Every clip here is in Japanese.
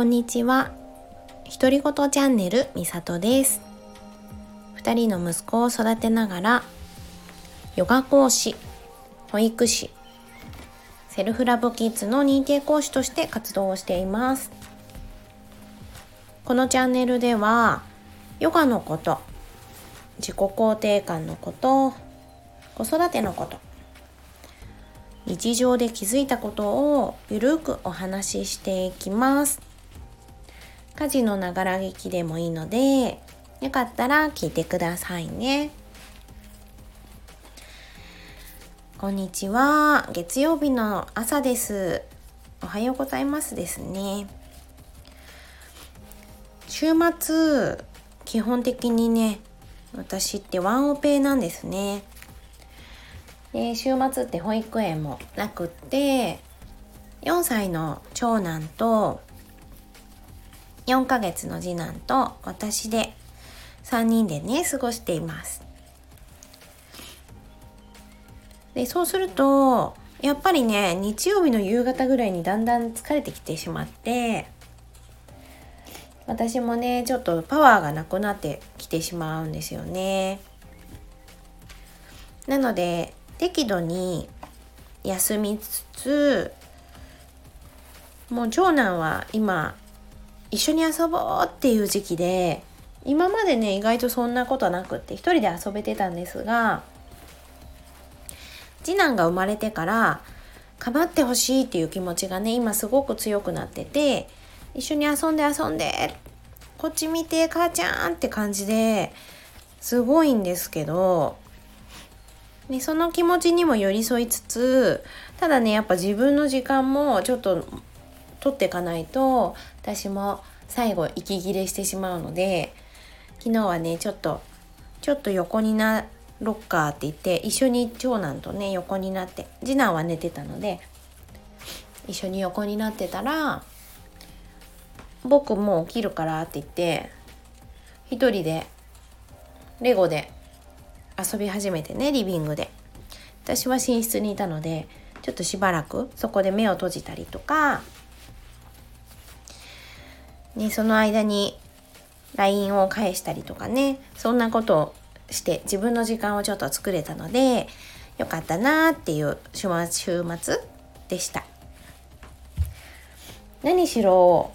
こんにちは。独り言チャンネルみさとです。二人の息子を育てながら、ヨガ講師、保育士、セルフラブキッズの認定講師として活動をしています。このチャンネルでは、ヨガのこと、自己肯定感のこと、子育てのこと、日常で気づいたことをゆるくお話ししていきます。家事のながら聞きでもいいので、よかったら聞いてくださいね。こんにちは。月曜日の朝です。おはようございますですね。週末、基本的にね、私ってワンオペなんですね。で週末って保育園もなくって4歳の長男と4ヶ月の次男と私で3人でね過ごしています。でそうするとやっぱりね日曜日の夕方ぐらいにだんだん疲れてきてしまって私もねちょっとパワーがなくなってきてしまうんですよね。なので適度に休みつつもう長男は今一緒に遊ぼうっていう時期で今までね意外とそんなことなくって一人で遊べてたんですが次男が生まれてから構ってほしいっていう気持ちがね今すごく強くなってて一緒に遊んで遊んでこっち見て母ちゃんって感じですごいんですけどでその気持ちにも寄り添いつつただねやっぱ自分の時間もちょっと取っていかないと私も最後息切れしてしまうので昨日はねちょっとちょっと横になろっかって言って一緒に長男とね横になって次男は寝てたので一緒に横になってたら「僕もう起きるから」って言って一人でレゴで遊び始めてねリビングで。私は寝室にいたのでちょっとしばらくそこで目を閉じたりとか、ね、その間に LINE を返したりとかねそんなことをして自分の時間をちょっと作れたのでよかったなっていう週末でした。何しろ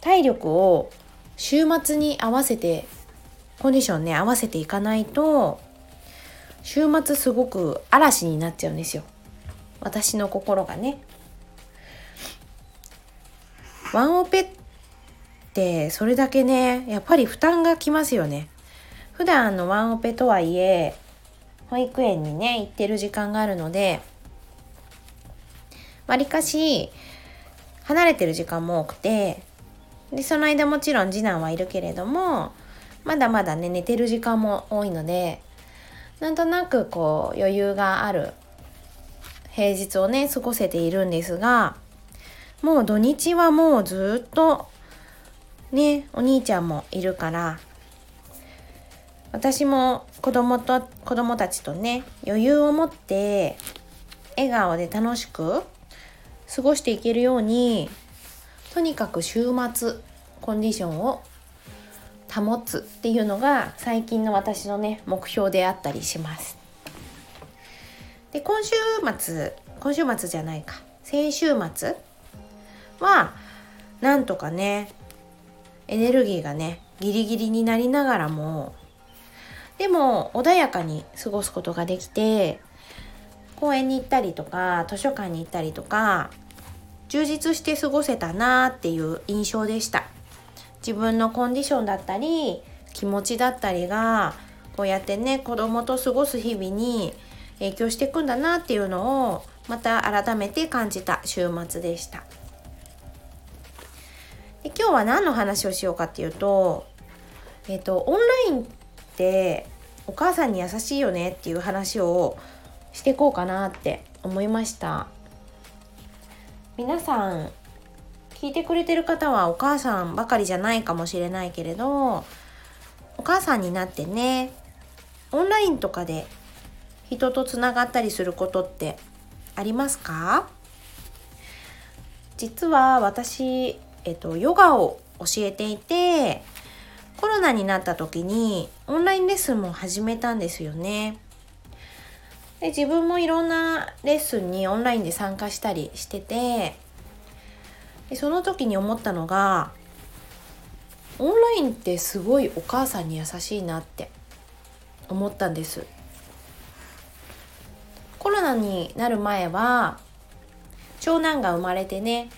体力を週末に合わせてコンディションね合わせていかないと週末すごく嵐になっちゃうんですよ。私の心がね。ワンオペってそれだけねやっぱり負担がきますよね。普段のワンオペとはいえ保育園にね行ってる時間があるのでわりかし離れてる時間も多くてでその間もちろん次男はいるけれどもまだまだね寝てる時間も多いのでなんとなくこう余裕がある平日をね過ごせているんですがもう土日はもうずっとねお兄ちゃんもいるから私も子供と子供たちとね余裕を持って笑顔で楽しく過ごしていけるようにとにかく週末コンディションを保つっていうのが最近の私のね目標であったりします。で今週末今週末じゃないか先週末はなんとかねエネルギーがねギリギリになりながらもでも穏やかに過ごすことができて公園に行ったりとか図書館に行ったりとか充実して過ごせたなっていう印象でした。自分のコンディションだったり気持ちだったりがこうやってね子供と過ごす日々に影響していくんだなっていうのをまた改めて感じた週末でしたで今日は何の話をしようかっていうとえっ、とオンラインってお母さんに優しいよねっていう話をしていこうかなって思いました。皆さん聞いてくれてる方はお母さんばかりじゃないかもしれないけれどお母さんになってねオンラインとかで人とつながったりすることってありますか？実は私えっと、ヨガを教えていてコロナになった時にオンラインレッスンも始めたんですよね。で自分もいろんなレッスンにオンラインで参加したりしててでその時に思ったのがオンラインってすごいお母さんに優しいなって思ったんですコロナになる前は長男が生まれてね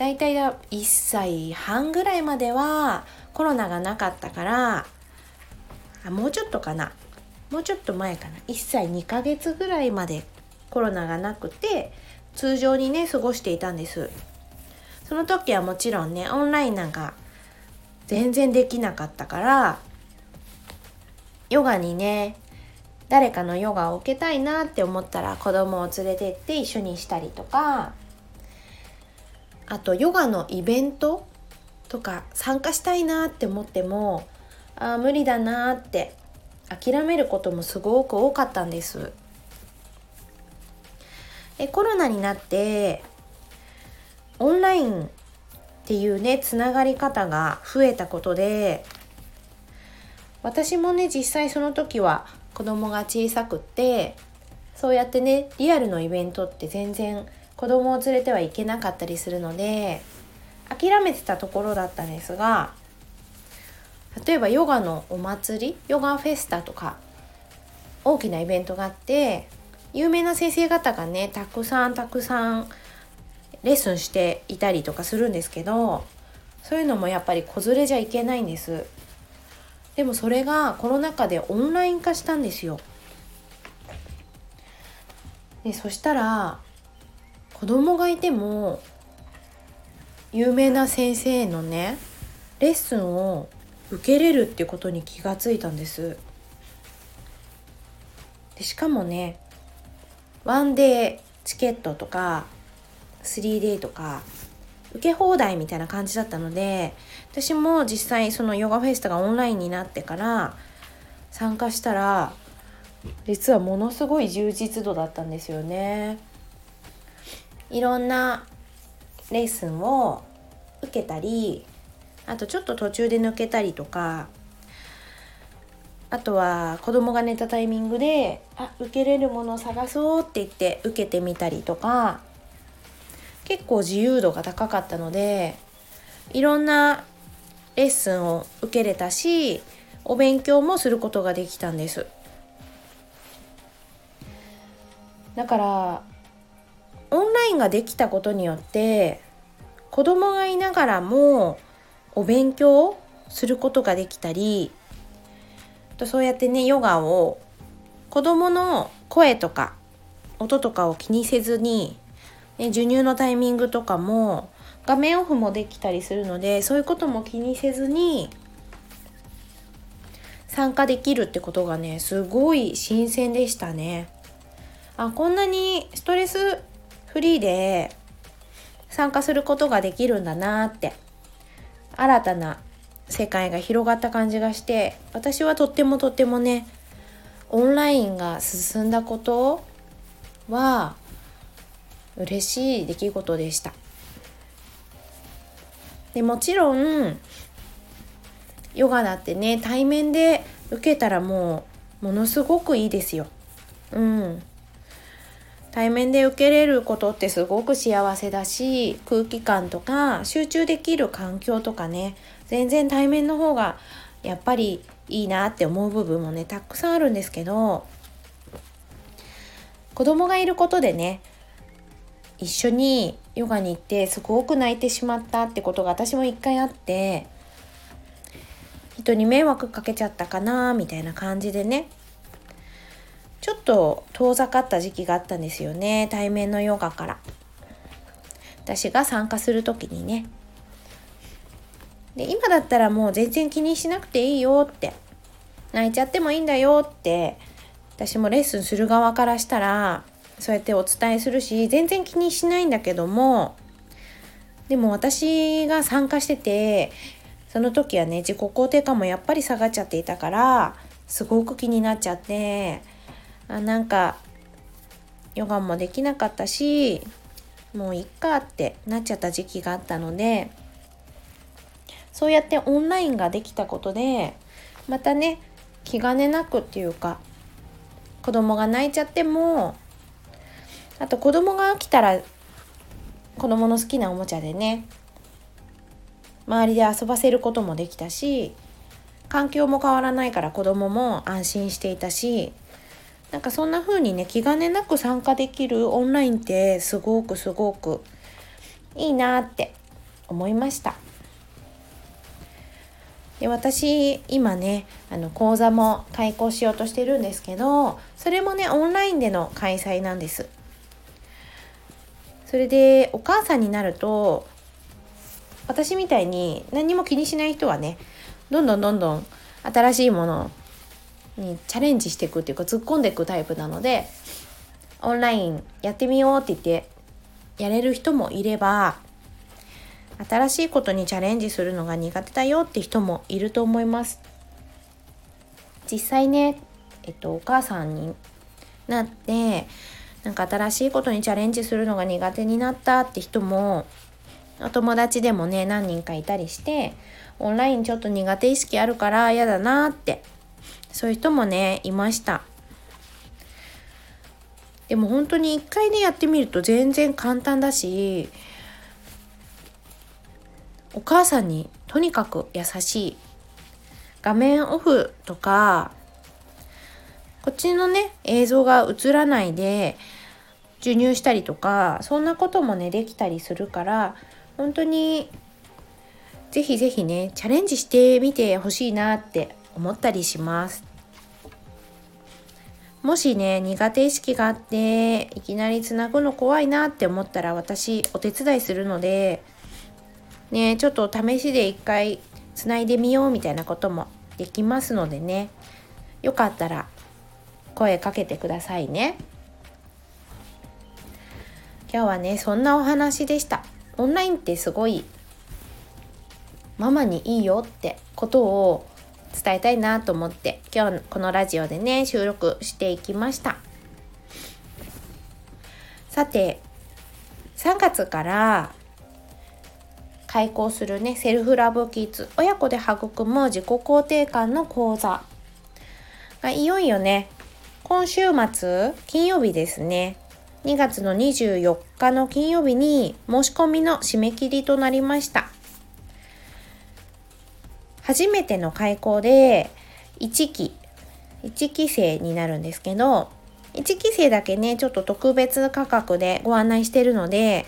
だいたい1歳半ぐらいまではコロナがなかったからあもうちょっとかな。もうちょっと前かな。1歳2ヶ月ぐらいまでコロナがなくて通常にね過ごしていたんです。その時はもちろんねオンラインなんか全然できなかったからヨガにね誰かのヨガを受けたいなって思ったら子供を連れてって一緒にしたりとかあとヨガのイベントとか参加したいなって思ってもあ無理だなって諦めることもすごく多かったんです。でコロナになってオンラインっていうねつながり方が増えたことで私もね実際その時は子供が小さくってそうやってねリアルのイベントって全然子供を連れてはいけなかったりするので諦めてたところだったんですが例えばヨガのお祭りヨガフェスタとか大きなイベントがあって有名な先生方がねたくさんたくさんレッスンしていたりとかするんですけどそういうのもやっぱり子連れじゃいけないんです。でもそれがコロナ禍でオンライン化したんですよ。でそしたら子供がいても有名な先生のねレッスンを受けれるってことに気がついたんですでしかもねワンデーチケットとか 3day とか受け放題みたいな感じだったので私も実際そのヨガフェスタがオンラインになってから参加したら実はものすごい充実度だったんですよね。いろんなレッスンを受けたりあとちょっと途中で抜けたりとかあとは子供が寝たタイミングであ受けれるものを探そうって言って受けてみたりとか結構自由度が高かったのでいろんなレッスンを受けれたしお勉強もすることができたんです。だからオンラインができたことによって子供がいながらもお勉強することができたりそうやってねヨガを子供の声とか音とかを気にせずに、ね、授乳のタイミングとかも画面オフもできたりするのでそういうことも気にせずに参加できるってことがねすごい新鮮でしたね。あこんなにストレスフリーで参加することができるんだなって新たな世界が広がった感じがして私はとってもとってもねオンラインが進んだことは嬉しい出来事でした。でもちろんヨガだってね対面で受けたらもうものすごくいいですよ。うん。対面で受けれることってすごく幸せだし空気感とか集中できる環境とかね全然対面の方がやっぱりいいなって思う部分もねたくさんあるんですけど子供がいることでね一緒にヨガに行ってすごく泣いてしまったってことが私も一回あって人に迷惑かけちゃったかなみたいな感じでねちょっと遠ざかった時期があったんですよね。対面のヨガから。私が参加する時にね。で今だったらもう全然気にしなくていいよって。泣いちゃってもいいんだよって。私もレッスンする側からしたらそうやってお伝えするし全然気にしないんだけども。でも私が参加しててその時はね自己肯定感もやっぱり下がっちゃっていたからすごく気になっちゃって。あなんかヨガもできなかったしもういっかってなっちゃった時期があったのでそうやってオンラインができたことでまたね気兼ねなくっていうか子供が泣いちゃってもあと子供が起きたら子供の好きなおもちゃでね周りで遊ばせることもできたし環境も変わらないから子供も安心していたしなんかそんな風にね気兼ねなく参加できるオンラインってすごくすごくいいなって思いました。で私今ねあの講座も開講しようとしてるんですけどそれもねオンラインでの開催なんです。それでお母さんになると私みたいに何も気にしない人はねどんどんどんどん新しいものにチャレンジしていくっていうか突っ込んでいくタイプなのでオンラインやってみようって言ってやれる人もいれば新しいことにチャレンジするのが苦手だよって人もいると思います。実際ねえっとお母さんになってなんか新しいことにチャレンジするのが苦手になったって人もお友達でもね何人かいたりしてオンラインちょっと苦手意識あるから嫌だなってそういう人もねいました。でも本当に一回ねやってみると全然簡単だしお母さんにとにかく優しい。画面オフとかこっちのね映像が映らないで授乳したりとかそんなこともねできたりするから本当にぜひぜひねチャレンジしてみてほしいなって思ったりします。もしね苦手意識があっていきなりつなぐの怖いなって思ったら私お手伝いするのでねちょっと試しで一回つないでみようみたいなこともできますのでね。よかったら声かけてくださいね。今日はねそんなお話でした。オンラインってすごいママにいいよってことを伝えたいなと思って今日このラジオでね収録していきました。さて3月から開講するねセルフラブキッズ親子で育む自己肯定感の講座。がいよいよね今週末金曜日ですね。2月の24日の金曜日に申し込みの締め切りとなりました。初めての開校で1期1期生になるんですけど1期生だけねちょっと特別価格でご案内してるので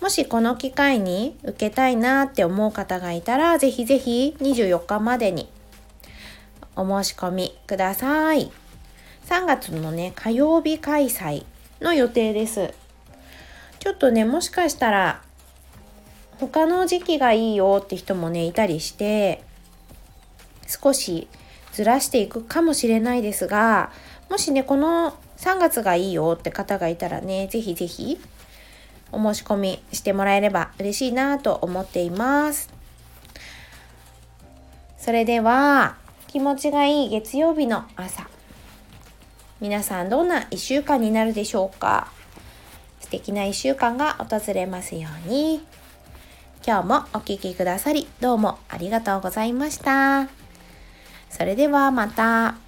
もしこの機会に受けたいなって思う方がいたらぜひぜひ24日までにお申し込みください。3月のね火曜日開催の予定です。ちょっとねもしかしたら他の時期がいいよって人もねいたりして少しずらしていくかもしれないですがもしねこの3月がいいよって方がいたらねぜひぜひお申し込みしてもらえれば嬉しいなと思っています。それでは気持ちがいい月曜日の朝。皆さんどんな1週間になるでしょうか？素敵な1週間が訪れますように。今日もお聴きくださりどうもありがとうございました。それではまた。